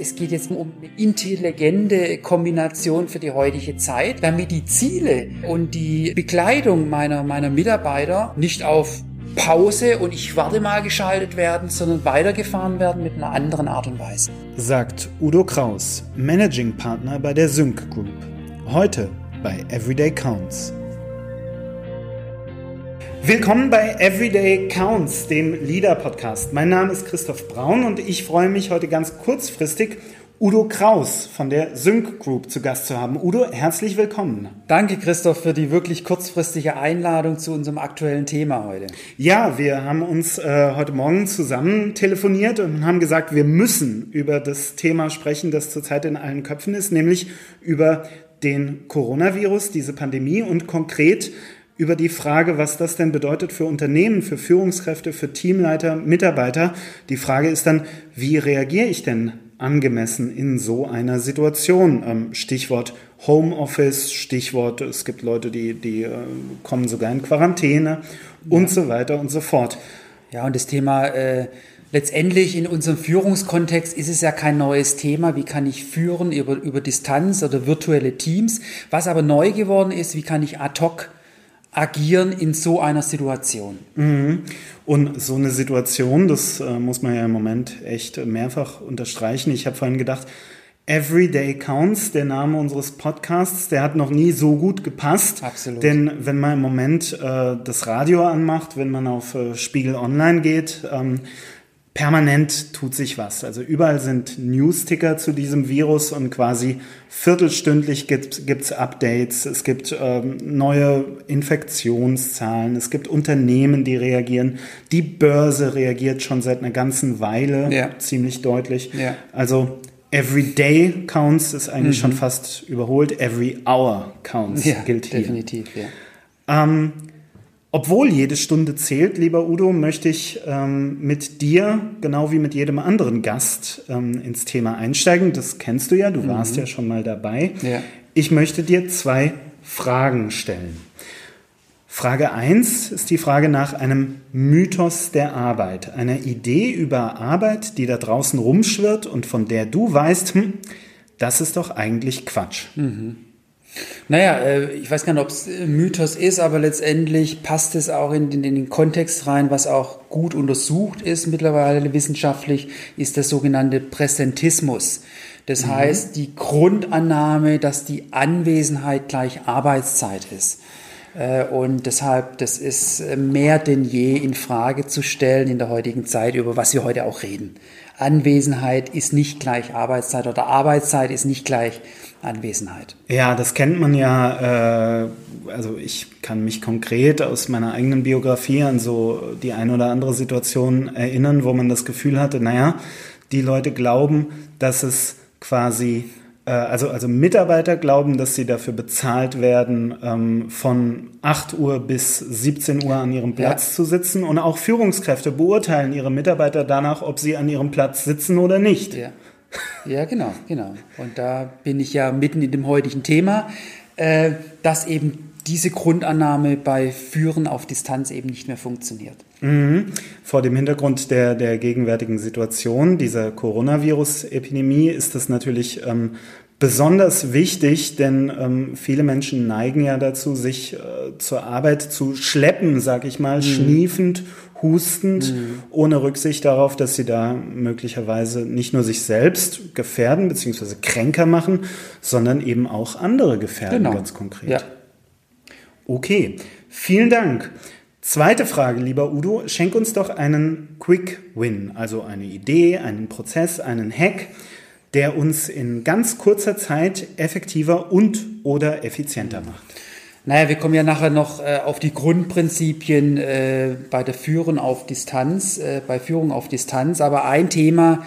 Es geht jetzt um eine intelligente Kombination für die heutige Zeit, damit die Ziele und die Bekleidung meiner, meiner Mitarbeiter nicht auf Pause und ich warte mal geschaltet werden, sondern weitergefahren werden mit einer anderen Art und Weise. Sagt Udo Kraus, Managing Partner bei der Sync Group. Heute bei Everyday Counts. Willkommen bei Everyday Counts, dem Leader-Podcast. Mein Name ist Christoph Braun und ich freue mich heute ganz kurzfristig, Udo Kraus von der Sync Group zu Gast zu haben. Udo, herzlich willkommen. Danke, Christoph, für die wirklich kurzfristige Einladung zu unserem aktuellen Thema heute. Ja, wir haben uns äh, heute Morgen zusammen telefoniert und haben gesagt, wir müssen über das Thema sprechen, das zurzeit in allen Köpfen ist, nämlich über den Coronavirus, diese Pandemie und konkret über die Frage, was das denn bedeutet für Unternehmen, für Führungskräfte, für Teamleiter, Mitarbeiter. Die Frage ist dann, wie reagiere ich denn angemessen in so einer Situation? Ähm, Stichwort Homeoffice, Stichwort, es gibt Leute, die, die äh, kommen sogar in Quarantäne und so weiter und so fort. Ja, und das Thema äh, letztendlich in unserem Führungskontext ist es ja kein neues Thema. Wie kann ich führen über, über Distanz oder virtuelle Teams? Was aber neu geworden ist, wie kann ich ad hoc agieren in so einer Situation. Mhm. Und so eine Situation, das äh, muss man ja im Moment echt mehrfach unterstreichen. Ich habe vorhin gedacht, Everyday Counts, der Name unseres Podcasts, der hat noch nie so gut gepasst. Absolut. Denn wenn man im Moment äh, das Radio anmacht, wenn man auf äh, Spiegel Online geht, ähm, permanent tut sich was. Also überall sind Newsticker zu diesem Virus und quasi viertelstündlich gibt es Updates, es gibt ähm, neue Infektionszahlen, es gibt Unternehmen, die reagieren, die Börse reagiert schon seit einer ganzen Weile ja. ziemlich deutlich. Ja. Also Every Day Counts ist eigentlich mhm. schon fast überholt, Every Hour Counts ja, gilt hier. Definitiv, ja. Ähm, obwohl jede Stunde zählt, lieber Udo, möchte ich ähm, mit dir, genau wie mit jedem anderen Gast, ähm, ins Thema einsteigen. Das kennst du ja, du mhm. warst ja schon mal dabei. Ja. Ich möchte dir zwei Fragen stellen. Frage 1 ist die Frage nach einem Mythos der Arbeit, einer Idee über Arbeit, die da draußen rumschwirrt und von der du weißt, hm, das ist doch eigentlich Quatsch. Mhm. Naja, äh, ich weiß gar nicht, ob es Mythos ist, aber letztendlich passt es auch in den, in den Kontext rein, was auch gut untersucht ist mittlerweile wissenschaftlich, ist der sogenannte Präsentismus. Das mhm. heißt, die Grundannahme, dass die Anwesenheit gleich Arbeitszeit ist. Äh, und deshalb, das ist mehr denn je in Frage zu stellen in der heutigen Zeit, über was wir heute auch reden. Anwesenheit ist nicht gleich Arbeitszeit oder Arbeitszeit ist nicht gleich Anwesenheit. Ja, das kennt man ja. Äh, also ich kann mich konkret aus meiner eigenen Biografie an so die ein oder andere Situation erinnern, wo man das Gefühl hatte, naja, die Leute glauben, dass es quasi also, also Mitarbeiter glauben, dass sie dafür bezahlt werden, ähm, von 8 Uhr bis 17 Uhr an ihrem Platz ja. zu sitzen. Und auch Führungskräfte beurteilen ihre Mitarbeiter danach, ob sie an ihrem Platz sitzen oder nicht. Ja. Ja, genau, genau. Und da bin ich ja mitten in dem heutigen Thema, äh, dass eben diese Grundannahme bei Führen auf Distanz eben nicht mehr funktioniert. Mhm. Vor dem Hintergrund der, der gegenwärtigen Situation, dieser Coronavirus-Epidemie, ist das natürlich ähm, besonders wichtig, denn ähm, viele Menschen neigen ja dazu, sich äh, zur Arbeit zu schleppen, sag ich mal, mhm. schniefend hustend, mhm. ohne Rücksicht darauf, dass sie da möglicherweise nicht nur sich selbst gefährden bzw. kränker machen, sondern eben auch andere gefährden, genau. ganz konkret. Ja. Okay, vielen Dank. Zweite Frage, lieber Udo, schenk uns doch einen Quick Win, also eine Idee, einen Prozess, einen Hack, der uns in ganz kurzer Zeit effektiver und oder effizienter macht. Naja, wir kommen ja nachher noch äh, auf die Grundprinzipien äh, bei der Führung auf Distanz, äh, bei Führung auf Distanz. Aber ein Thema,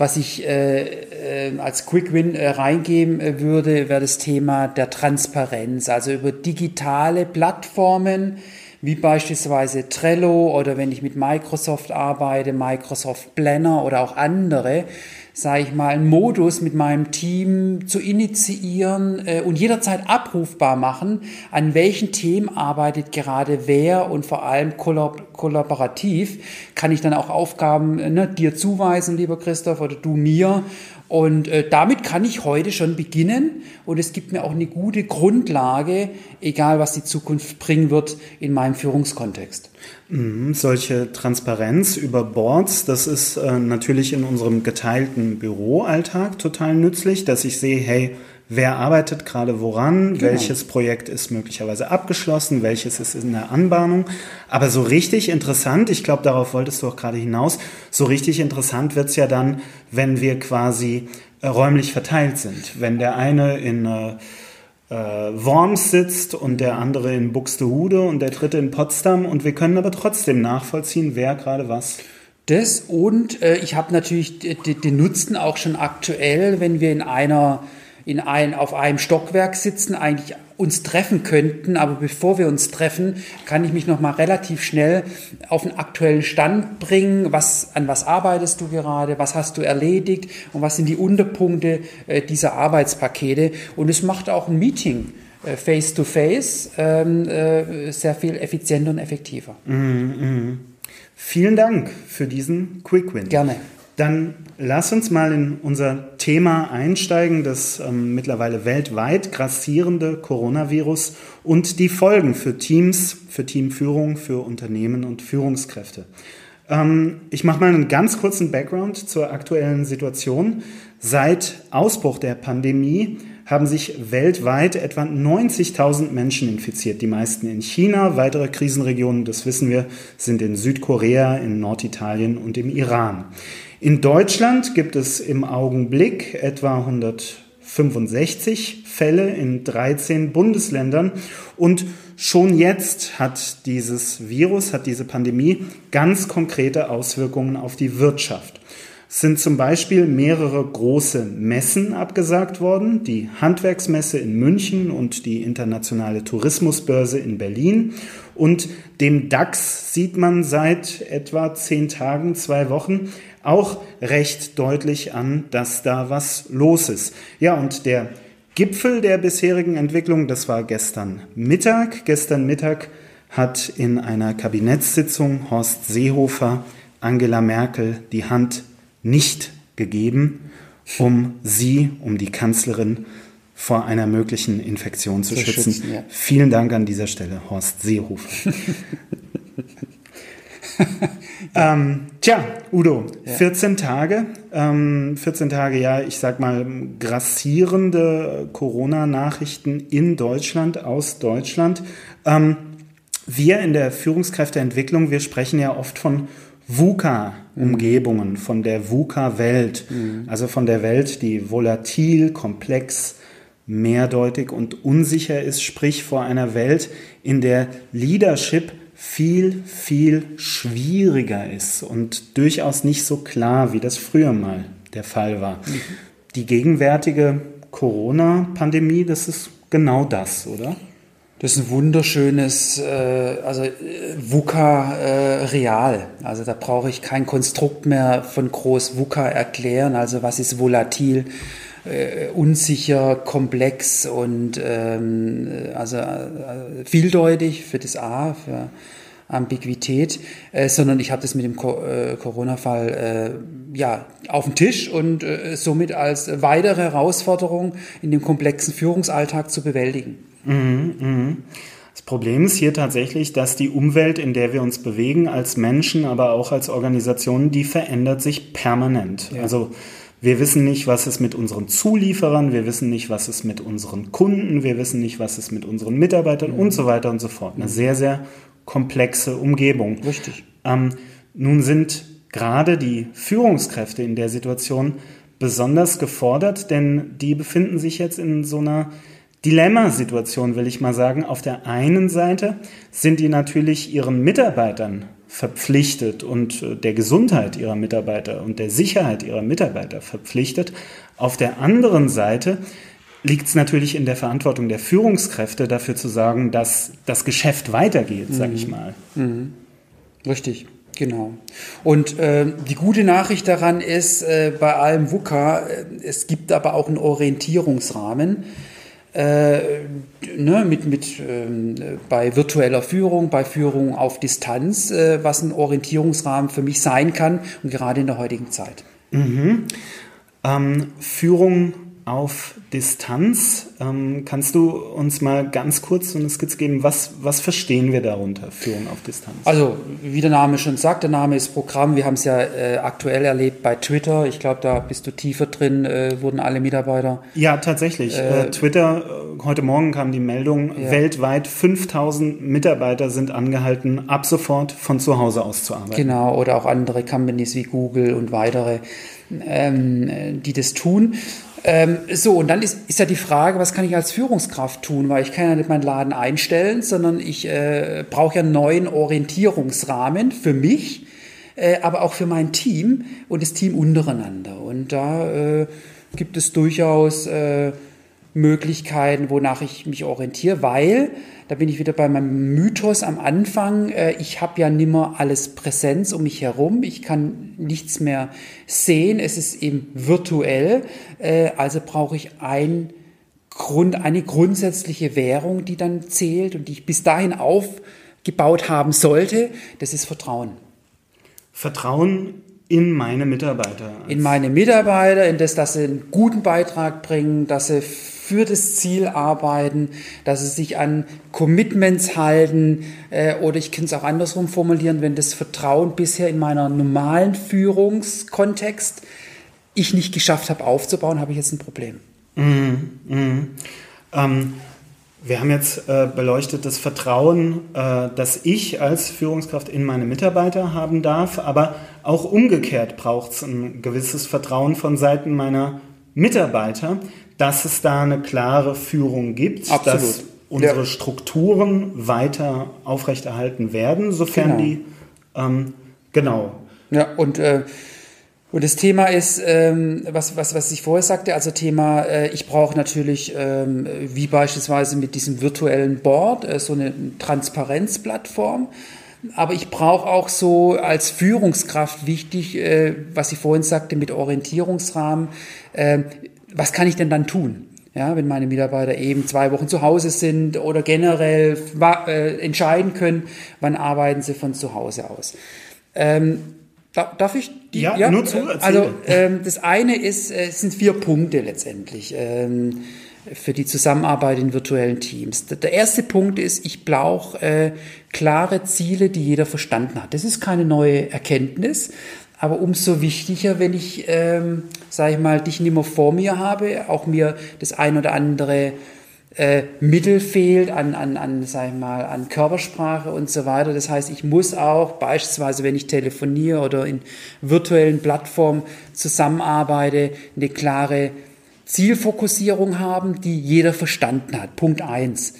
was ich äh, äh, als Quick Win äh, reingeben würde, wäre das Thema der Transparenz. Also über digitale Plattformen wie beispielsweise Trello oder wenn ich mit Microsoft arbeite, Microsoft Planner oder auch andere, sage ich mal, einen Modus mit meinem Team zu initiieren äh, und jederzeit abrufbar machen, an welchen Themen arbeitet gerade wer und vor allem kollab kollaborativ kann ich dann auch Aufgaben äh, ne, dir zuweisen, lieber Christoph, oder du mir Und äh, damit kann ich heute schon beginnen und es gibt mir auch eine gute Grundlage, egal was die Zukunft bringen wird in meinem Führungskontext. Mhm, solche Transparenz über Boards, das ist äh, natürlich in unserem geteilten Büroalltag total nützlich, dass ich sehe, hey, wer arbeitet gerade woran, genau. welches Projekt ist möglicherweise abgeschlossen, welches ist in der Anbahnung. Aber so richtig interessant, ich glaube, darauf wolltest du auch gerade hinaus, so richtig interessant wird's ja dann, wenn wir quasi äh, räumlich verteilt sind. Wenn der eine in äh, äh, Worms sitzt und der andere in Buxtehude und der dritte in Potsdam und wir können aber trotzdem nachvollziehen, wer gerade was das und äh, ich habe natürlich den Nutzen auch schon aktuell, wenn wir in einer in ein, auf einem Stockwerk sitzen, eigentlich uns treffen könnten, aber bevor wir uns treffen, kann ich mich noch mal relativ schnell auf einen aktuellen Stand bringen. Was, an was arbeitest du gerade? Was hast du erledigt? Und was sind die Unterpunkte äh, dieser Arbeitspakete? Und es macht auch ein Meeting äh, face to face ähm, äh, sehr viel effizienter und effektiver. Mm -hmm. Vielen Dank für diesen Quick Win. Gerne. Dann lass uns mal in unser Thema einsteigen, das ähm, mittlerweile weltweit grassierende Coronavirus und die Folgen für Teams, für Teamführung, für Unternehmen und Führungskräfte. Ähm, ich mache mal einen ganz kurzen Background zur aktuellen Situation. Seit Ausbruch der Pandemie haben sich weltweit etwa 90.000 Menschen infiziert, die meisten in China. Weitere Krisenregionen, das wissen wir, sind in Südkorea, in Norditalien und im Iran. In Deutschland gibt es im Augenblick etwa 165 Fälle in 13 Bundesländern und schon jetzt hat dieses Virus, hat diese Pandemie ganz konkrete Auswirkungen auf die Wirtschaft. Es sind zum Beispiel mehrere große Messen abgesagt worden, die Handwerksmesse in München und die internationale Tourismusbörse in Berlin. Und dem DAX sieht man seit etwa zehn Tagen, zwei Wochen, auch recht deutlich an, dass da was los ist. Ja, und der Gipfel der bisherigen Entwicklung, das war gestern Mittag. Gestern Mittag hat in einer Kabinettssitzung Horst Seehofer Angela Merkel die Hand nicht gegeben, um sie, um die Kanzlerin vor einer möglichen Infektion zu, zu schützen. schützen ja. Vielen Dank an dieser Stelle, Horst Seehofer. ähm, tja, Udo, ja. 14 Tage, ähm, 14 Tage, ja, ich sag mal, grassierende Corona-Nachrichten in Deutschland, aus Deutschland. Ähm, wir in der Führungskräfteentwicklung, wir sprechen ja oft von VUCA-Umgebungen, von der VUCA-Welt, mhm. also von der Welt, die volatil, komplex, mehrdeutig und unsicher ist, sprich vor einer Welt, in der Leadership viel, viel schwieriger ist und durchaus nicht so klar, wie das früher mal der Fall war. Mhm. Die gegenwärtige Corona-Pandemie, das ist genau das, oder? Das ist ein wunderschönes, äh, also äh, VUCA äh, real. Also da brauche ich kein Konstrukt mehr von groß VUCA erklären. Also was ist volatil, äh, unsicher, komplex und ähm, also äh, vieldeutig für das A, für Ambiguität, äh, sondern ich habe das mit dem Co äh, Corona-Fall äh, ja auf dem Tisch und äh, somit als weitere Herausforderung in dem komplexen Führungsalltag zu bewältigen. Mhm, mh. Das Problem ist hier tatsächlich, dass die Umwelt, in der wir uns bewegen, als Menschen, aber auch als Organisationen, die verändert sich permanent. Ja. Also wir wissen nicht, was es mit unseren Zulieferern, wir wissen nicht, was es mit unseren Kunden, wir wissen nicht, was es mit unseren Mitarbeitern mhm. und so weiter und so fort. Eine sehr, sehr komplexe Umgebung. Richtig. Ähm, nun sind gerade die Führungskräfte in der Situation besonders gefordert, denn die befinden sich jetzt in so einer Dilemmasituation, will ich mal sagen. Auf der einen Seite sind die natürlich ihren Mitarbeitern verpflichtet und äh, der Gesundheit ihrer Mitarbeiter und der Sicherheit ihrer Mitarbeiter verpflichtet. Auf der anderen Seite liegt es natürlich in der Verantwortung der Führungskräfte, dafür zu sagen, dass das Geschäft weitergeht, sage ich mhm. mal. Mhm. Richtig. Genau. Und äh, die gute Nachricht daran ist, äh, bei allem WUKA, äh, es gibt aber auch einen Orientierungsrahmen äh, ne, mit, mit, ähm, bei virtueller Führung, bei Führung auf Distanz, äh, was ein Orientierungsrahmen für mich sein kann und gerade in der heutigen Zeit. Mhm. Ähm, Führung auf Distanz. Ähm, kannst du uns mal ganz kurz so eine Skizze geben, was, was verstehen wir darunter, Führung auf Distanz? Also, wie der Name schon sagt, der Name ist Programm. Wir haben es ja äh, aktuell erlebt bei Twitter. Ich glaube, da bist du tiefer drin, äh, wurden alle Mitarbeiter. Ja, tatsächlich. Äh, äh Twitter, äh, heute Morgen kam die Meldung, ja. weltweit 5000 Mitarbeiter sind angehalten, ab sofort von zu Hause aus zu arbeiten. Genau, oder auch andere Companies wie Google und weitere, ähm, die das tun. Ähm, so, und dann ist, ist ja die Frage, was kann ich als Führungskraft tun? Weil ich kann ja nicht meinen Laden einstellen, sondern ich äh, brauche ja einen neuen Orientierungsrahmen für mich, äh, aber auch für mein Team und das Team untereinander. Und da äh, gibt es durchaus äh, Möglichkeiten, wonach ich mich orientiere, weil da bin ich wieder bei meinem Mythos am Anfang. Äh, ich habe ja nimmer alles Präsenz um mich herum. Ich kann nichts mehr sehen. Es ist eben virtuell. Äh, also brauche ich ein Grund, eine grundsätzliche Währung, die dann zählt und die ich bis dahin aufgebaut haben sollte. Das ist Vertrauen. Vertrauen in meine Mitarbeiter. In meine Mitarbeiter, in das, dass sie einen guten Beitrag bringen, dass sie für das Ziel arbeiten, dass sie sich an Commitments halten äh, oder ich kann es auch andersrum formulieren, wenn das Vertrauen bisher in meiner normalen Führungskontext ich nicht geschafft habe aufzubauen, habe ich jetzt ein Problem. Mm, mm. Ähm, wir haben jetzt äh, beleuchtet das Vertrauen, äh, das ich als Führungskraft in meine Mitarbeiter haben darf, aber auch umgekehrt braucht es ein gewisses Vertrauen von Seiten meiner Mitarbeiter, dass es da eine klare Führung gibt, Absolut. dass unsere ja. Strukturen weiter aufrechterhalten werden, sofern genau. die ähm, genau. Ja, und äh, und das Thema ist, ähm, was, was, was ich vorher sagte, also Thema, äh, ich brauche natürlich, ähm, wie beispielsweise mit diesem virtuellen Board, äh, so eine Transparenzplattform. Aber ich brauche auch so als Führungskraft wichtig, äh, was ich vorhin sagte, mit Orientierungsrahmen, äh, was kann ich denn dann tun? Ja, wenn meine Mitarbeiter eben zwei Wochen zu Hause sind oder generell äh, entscheiden können, wann arbeiten sie von zu Hause aus. Ähm, darf ich die? Ja, ja? nur zu. Erzähle. Also ähm, das eine ist, äh, es sind vier Punkte letztendlich ähm, für die Zusammenarbeit in virtuellen Teams. Der erste Punkt ist, ich brauche äh, klare Ziele, die jeder verstanden hat. Das ist keine neue Erkenntnis, aber umso wichtiger, wenn ich, ähm, sage ich mal, dich nicht mehr vor mir habe, auch mir das ein oder andere äh, Mittel fehlt an, an, an, sag ich mal, an Körpersprache und so weiter. Das heißt, ich muss auch beispielsweise, wenn ich telefoniere oder in virtuellen Plattformen zusammenarbeite, eine klare Zielfokussierung haben, die jeder verstanden hat. Punkt eins.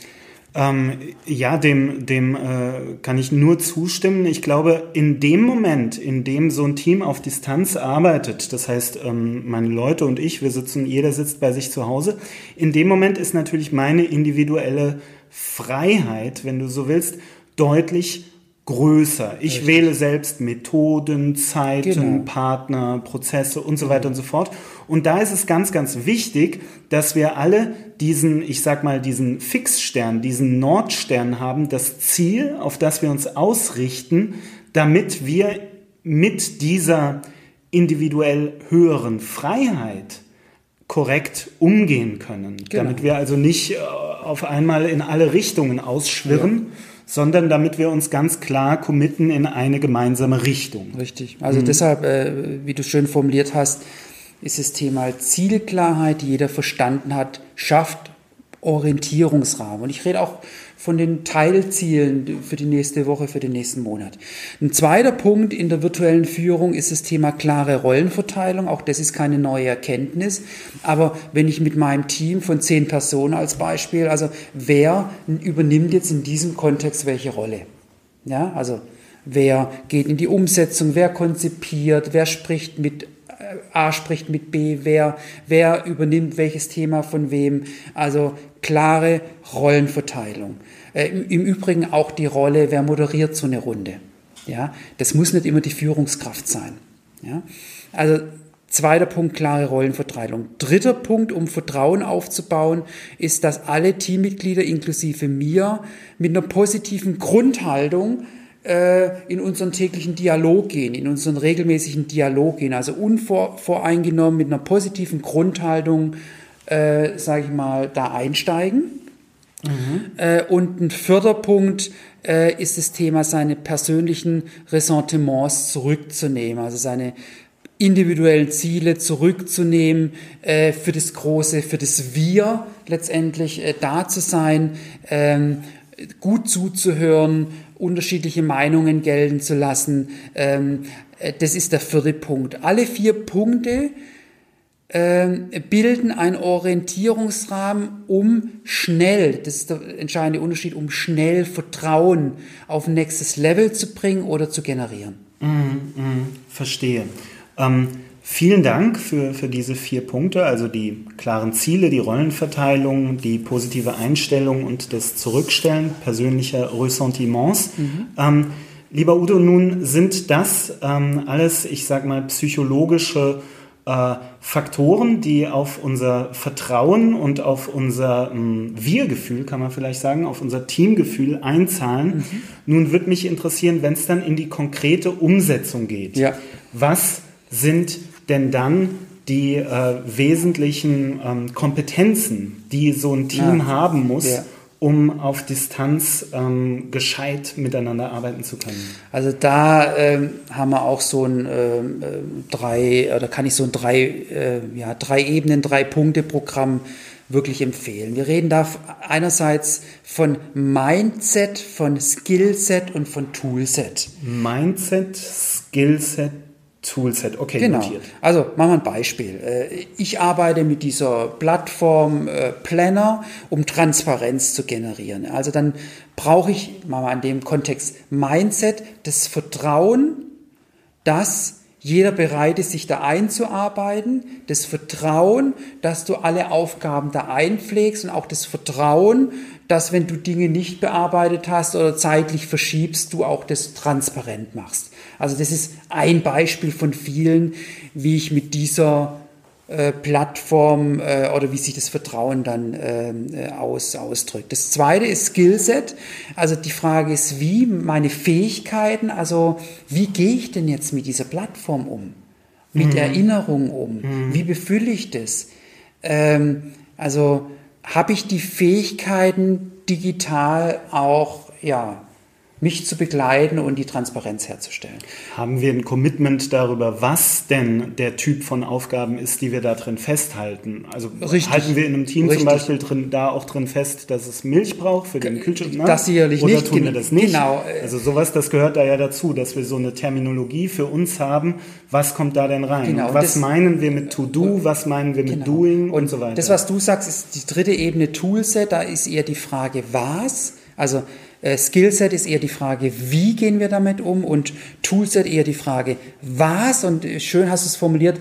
Ähm, ja, dem, dem äh, kann ich nur zustimmen. Ich glaube, in dem Moment, in dem so ein Team auf Distanz arbeitet, das heißt, ähm, meine Leute und ich, wir sitzen, jeder sitzt bei sich zu Hause, in dem Moment ist natürlich meine individuelle Freiheit, wenn du so willst, deutlich größer. Ich Richtig. wähle selbst Methoden, Zeiten, genau. Partner, Prozesse und so weiter und so fort. Und da ist es ganz, ganz wichtig, dass wir alle diesen, ich sag mal, diesen Fixstern, diesen Nordstern haben, das Ziel, auf das wir uns ausrichten, damit wir mit dieser individuell höheren Freiheit korrekt umgehen können. Genau. Damit wir also nicht äh, auf einmal in alle Richtungen ausschwirren. Ja sondern damit wir uns ganz klar committen in eine gemeinsame Richtung. Richtig. Also mhm. deshalb, äh, wie du schön formuliert hast, ist das Thema Zielklarheit, die jeder verstanden hat, schafft Orientierungsrahmen. Und ich rede auch von den Teilzielen für die nächste Woche, für den nächsten Monat. Ein zweiter Punkt in der virtuellen Führung ist das Thema klare Rollenverteilung. Auch das ist keine neue Erkenntnis. Aber wenn ich mit meinem Team von zehn Personen als Beispiel, also wer übernimmt jetzt in diesem Kontext welche Rolle? Ja, also wer geht in die Umsetzung, wer konzipiert, wer spricht mit A spricht mit B, wer, wer übernimmt welches Thema von wem. Also klare Rollenverteilung. Äh, Im Übrigen auch die Rolle, wer moderiert so eine Runde. Ja, das muss nicht immer die Führungskraft sein. Ja, also Zweiter Punkt, klare Rollenverteilung. Dritter Punkt, um Vertrauen aufzubauen, ist, dass alle Teammitglieder inklusive mir mit einer positiven Grundhaltung in unseren täglichen Dialog gehen, in unseren regelmäßigen Dialog gehen, also unvoreingenommen mit einer positiven Grundhaltung, äh, sage ich mal, da einsteigen. Mhm. Äh, und ein Förderpunkt äh, ist das Thema, seine persönlichen Ressentiments zurückzunehmen, also seine individuellen Ziele zurückzunehmen, äh, für das Große, für das Wir letztendlich äh, da zu sein, ähm, gut zuzuhören, unterschiedliche Meinungen gelten zu lassen. Ähm, äh, das ist der vierte Punkt. Alle vier Punkte ähm, bilden einen Orientierungsrahmen, um schnell, das ist der entscheidende Unterschied, um schnell Vertrauen auf nächstes Level zu bringen oder zu generieren. Mm, mm, verstehe. Ähm, vielen Dank für, für diese vier Punkte, also die klaren Ziele, die Rollenverteilung, die positive Einstellung und das Zurückstellen persönlicher Ressentiments. Mhm. Ähm, lieber Udo, nun sind das ähm, alles, ich sag mal, psychologische äh, Faktoren, die auf unser Vertrauen und auf unser ähm, Wir-Gefühl, kann man vielleicht sagen, auf unser Teamgefühl einzahlen. Mhm. Nun würde mich interessieren, wenn es dann in die konkrete Umsetzung geht. Ja. Was sind denn dann die äh, wesentlichen ähm, Kompetenzen, die so ein Team ja. haben muss, ja um auf Distanz ähm, gescheit miteinander arbeiten zu können? Also da ähm, haben wir auch so ein ähm, äh, drei, oder kann ich so ein drei, äh, ja, drei Ebenen, drei Punkte Programm wirklich empfehlen. Wir reden da einerseits von Mindset, von Skillset und von Toolset. Mindset, Skillset, Toolset, okay, genau. notiert. Also machen wir ein Beispiel. Äh, ich arbeite mit dieser Plattform äh, Planner, um Transparenz zu generieren. Also dann brauche ich, machen wir an dem Kontext Mindset, das Vertrauen, dass jeder bereit ist, sich da einzuarbeiten, das Vertrauen, dass du alle Aufgaben da einpflegst und auch das Vertrauen, dass wenn du Dinge nicht bearbeitet hast oder zeitlich verschiebst, du auch das transparent machst. Also das ist ein Beispiel von vielen, wie ich mit dieser Plattform äh, oder wie sich das Vertrauen dann ähm, äh, aus, ausdrückt. Das zweite ist Skillset. Also die Frage ist, wie meine Fähigkeiten, also wie gehe ich denn jetzt mit dieser Plattform um? Mit mhm. Erinnerung um? Mhm. Wie befülle ich das? Ähm, also habe ich die Fähigkeiten digital auch ja mich zu begleiten und die Transparenz herzustellen. Haben wir ein Commitment darüber, was denn der Typ von Aufgaben ist, die wir da drin festhalten? Also Richtig. halten wir in einem Team Richtig. zum Beispiel drin, da auch drin fest, dass es Milch braucht für den Kühlschrank? Ne? Das sicherlich Oder nicht. tun wir das nicht? Genau. Also sowas, das gehört da ja dazu, dass wir so eine Terminologie für uns haben. Was kommt da denn rein? Genau. was das, meinen wir mit To-Do? Was meinen wir mit genau. Doing? Und, und so weiter. Das, was du sagst, ist die dritte Ebene Toolset. Da ist eher die Frage, was? Also Skillset ist eher die Frage, wie gehen wir damit um und Toolset eher die Frage, was und schön hast du es formuliert,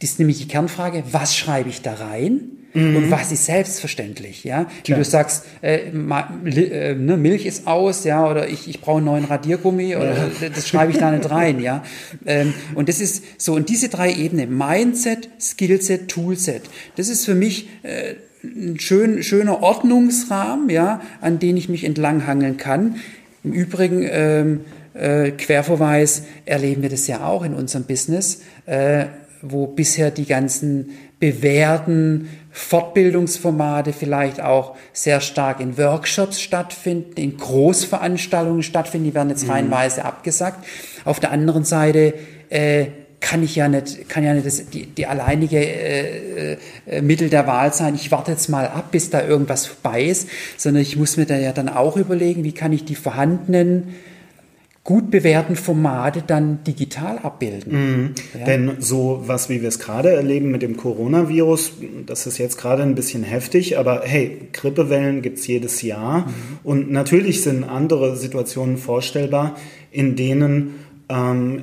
das ist nämlich die Kernfrage, was schreibe ich da rein? Mhm. Und was ist selbstverständlich, ja? Wie du sagst, äh, äh, ne, Milch ist aus, ja, oder ich, ich brauche einen neuen Radiergummi, oder ja. das schreibe ich da nicht rein, ja. Ähm, und das ist so, und diese drei Ebenen, Mindset, Skillset, Toolset, das ist für mich äh, ein schön, schöner Ordnungsrahmen, ja, an den ich mich entlanghangeln kann. Im Übrigen, ähm, äh, Querverweis, erleben wir das ja auch in unserem Business, äh, wo bisher die ganzen bewährten Fortbildungsformate vielleicht auch sehr stark in Workshops stattfinden, in Großveranstaltungen stattfinden, die werden jetzt mhm. reihenweise abgesagt. Auf der anderen Seite äh, kann ich ja nicht, kann ja nicht das, die, die alleinige äh, äh, Mittel der Wahl sein. Ich warte jetzt mal ab, bis da irgendwas vorbei ist, sondern ich muss mir da ja dann auch überlegen, wie kann ich die vorhandenen gut bewährten Formate dann digital abbilden. Mhm. Ja. Denn so was, wie wir es gerade erleben mit dem Coronavirus, das ist jetzt gerade ein bisschen heftig, aber hey, Grippewellen gibt es jedes Jahr mhm. und natürlich sind andere Situationen vorstellbar, in denen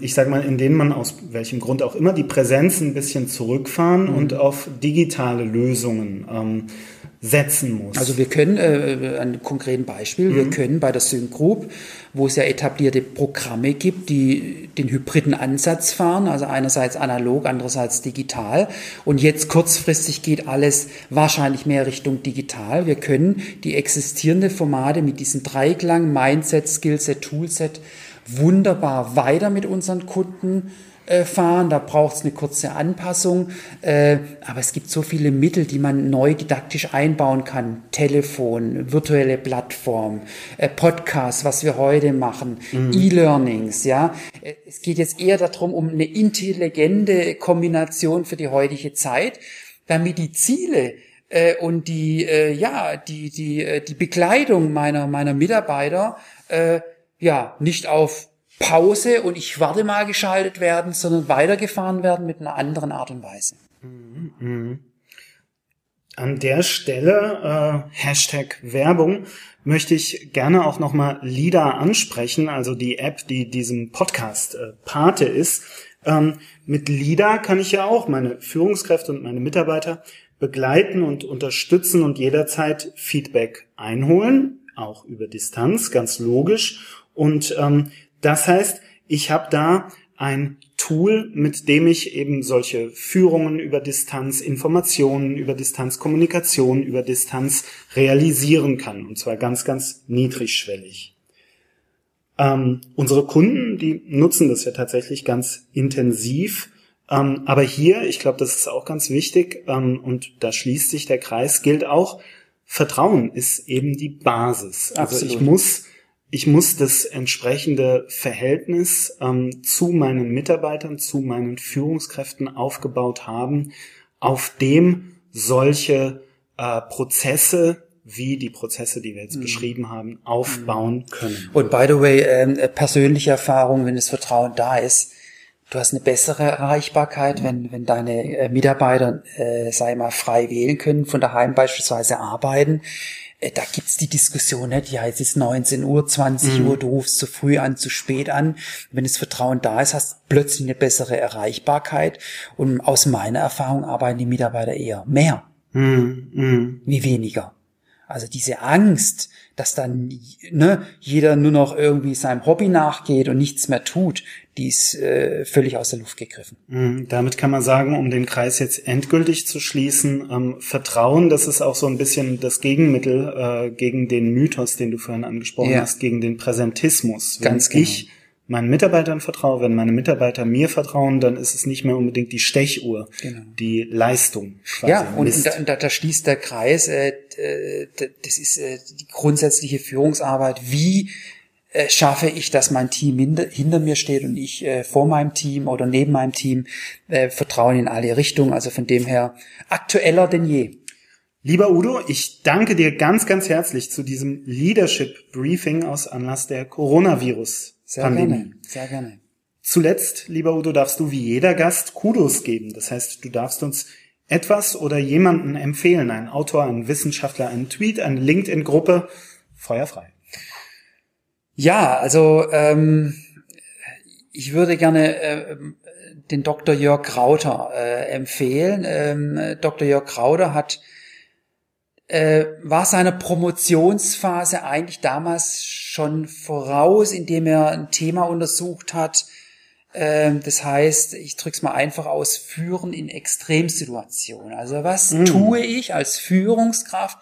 ich sage mal, in denen man aus welchem Grund auch immer die Präsenz ein bisschen zurückfahren mhm. und auf digitale Lösungen ähm, setzen muss. Also wir können, äh, ein konkreten Beispiel, mhm. wir können bei der Sync Group, wo es ja etablierte Programme gibt, die den hybriden Ansatz fahren, also einerseits analog, andererseits digital. Und jetzt kurzfristig geht alles wahrscheinlich mehr Richtung digital. Wir können die existierenden Formate mit diesem Dreiklang, Mindset, Skillset, Toolset wunderbar weiter mit unseren Kunden äh, fahren, da braucht es eine kurze Anpassung, äh, aber es gibt so viele Mittel, die man neu didaktisch einbauen kann. Telefon, virtuelle Plattform, äh, Podcast, was wir heute machen, mhm. E-Learnings, ja. Es geht jetzt eher darum, um eine intelligente Kombination für die heutige Zeit, damit die Ziele und die ja die die die Bekleidung meiner meiner Mitarbeiter ja nicht auf Pause und ich warte mal geschaltet werden, sondern weitergefahren werden mit einer anderen Art und Weise. Mhm. An der Stelle äh, Hashtag Werbung möchte ich gerne auch nochmal LIDA ansprechen, also die App, die diesem Podcast äh, Pate ist. Ähm, mit LIDA kann ich ja auch meine Führungskräfte und meine Mitarbeiter begleiten und unterstützen und jederzeit Feedback einholen, auch über Distanz, ganz logisch. Und ähm, das heißt, ich habe da ein Tool, mit dem ich eben solche Führungen über Distanz, Informationen über Distanz, Kommunikation über Distanz realisieren kann. Und zwar ganz, ganz niedrigschwellig. Ähm, unsere Kunden, die nutzen das ja tatsächlich ganz intensiv. Ähm, aber hier, ich glaube, das ist auch ganz wichtig, ähm, und da schließt sich der Kreis, gilt auch, Vertrauen ist eben die Basis. Also Absolut. ich muss ich muss das entsprechende Verhältnis ähm, zu meinen Mitarbeitern, zu meinen Führungskräften aufgebaut haben, auf dem solche äh, Prozesse wie die Prozesse, die wir jetzt mhm. beschrieben haben, aufbauen mhm. können. Und by the way, äh, persönliche Erfahrung, wenn das Vertrauen da ist, du hast eine bessere Erreichbarkeit, wenn, wenn deine äh, Mitarbeiter, äh, sei mal, frei wählen können, von daheim beispielsweise arbeiten. Äh, da gibt's die Diskussion nicht, ja, es ist 19 Uhr, 20 mhm. Uhr, du rufst zu früh an, zu spät an. Wenn das Vertrauen da ist, hast du plötzlich eine bessere Erreichbarkeit. Und aus meiner Erfahrung arbeiten die Mitarbeiter eher mehr mhm. mhm. wie weniger. Also diese Angst, dass dann ne, jeder nur noch irgendwie seinem Hobby nachgeht und nichts mehr tut, die ist äh, völlig aus der Luft gegriffen. Mhm, damit kann man sagen, um den Kreis jetzt endgültig zu schließen, ähm, Vertrauen, das ist auch so ein bisschen das Gegenmittel äh, gegen den Mythos, den du vorhin angesprochen ja. hast, gegen den Präsentismus. Wenn Ganz genau. ich meinen Mitarbeitern vertraue, wenn meine Mitarbeiter mir vertrauen, dann ist es nicht mehr unbedingt die Stechuhr, genau. die Leistung. Ja, und, und da, da, schließt der Kreis, äh, äh das ist äh, die grundsätzliche Führungsarbeit, wie äh, schaffe ich, dass mein Team hinter, hinter mir steht und ich äh, vor meinem Team oder neben meinem Team äh, Vertrauen in alle Richtungen. Also von dem her aktueller denn je. Lieber Udo, ich danke dir ganz, ganz herzlich zu diesem Leadership Briefing aus Anlass der Coronavirus sehr gerne, sehr gerne. Zuletzt, lieber Udo, darfst du wie jeder Gast Kudos geben. Das heißt, du darfst uns etwas oder jemanden empfehlen, einen Autor, einen Wissenschaftler, einen Tweet, eine LinkedIn-Gruppe. Feuerfrei. Ja, also ähm, ich würde gerne äh, den Dr. Jörg Krauter äh, empfehlen. Ähm, Dr. Jörg Krauter hat äh, war seiner Promotionsphase eigentlich damals schon voraus, indem er ein Thema untersucht hat. Ähm, das heißt, ich drück's mal einfach aus, führen in Extremsituationen. Also was mm. tue ich als Führungskraft,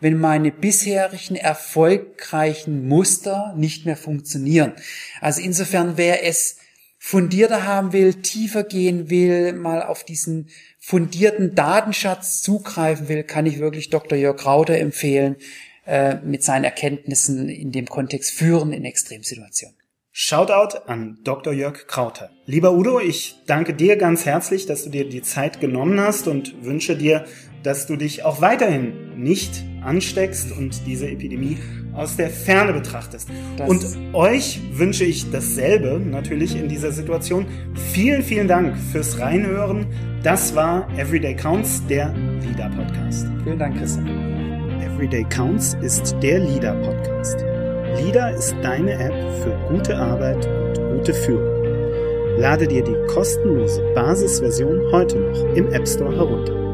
wenn meine bisherigen erfolgreichen Muster nicht mehr funktionieren? Also insofern, wer es fundierter haben will, tiefer gehen will, mal auf diesen fundierten Datenschatz zugreifen will, kann ich wirklich Dr. Jörg Krauter empfehlen, äh, mit seinen Erkenntnissen in dem Kontext führen in Extremsituationen. Shoutout an Dr. Jörg Krauter. Lieber Udo, ich danke dir ganz herzlich, dass du dir die Zeit genommen hast und wünsche dir, dass du dich auch weiterhin nicht ansteckst und diese Epidemie aus der Ferne betrachtest. Das und euch wünsche ich dasselbe natürlich in dieser Situation. Vielen, vielen Dank fürs Reinhören. Das war Everyday Counts, der Leader Podcast. Vielen Dank, Christian. Everyday Counts ist der Leader Podcast. Leader ist deine App für gute Arbeit und gute Führung. Lade dir die kostenlose Basisversion heute noch im App Store herunter.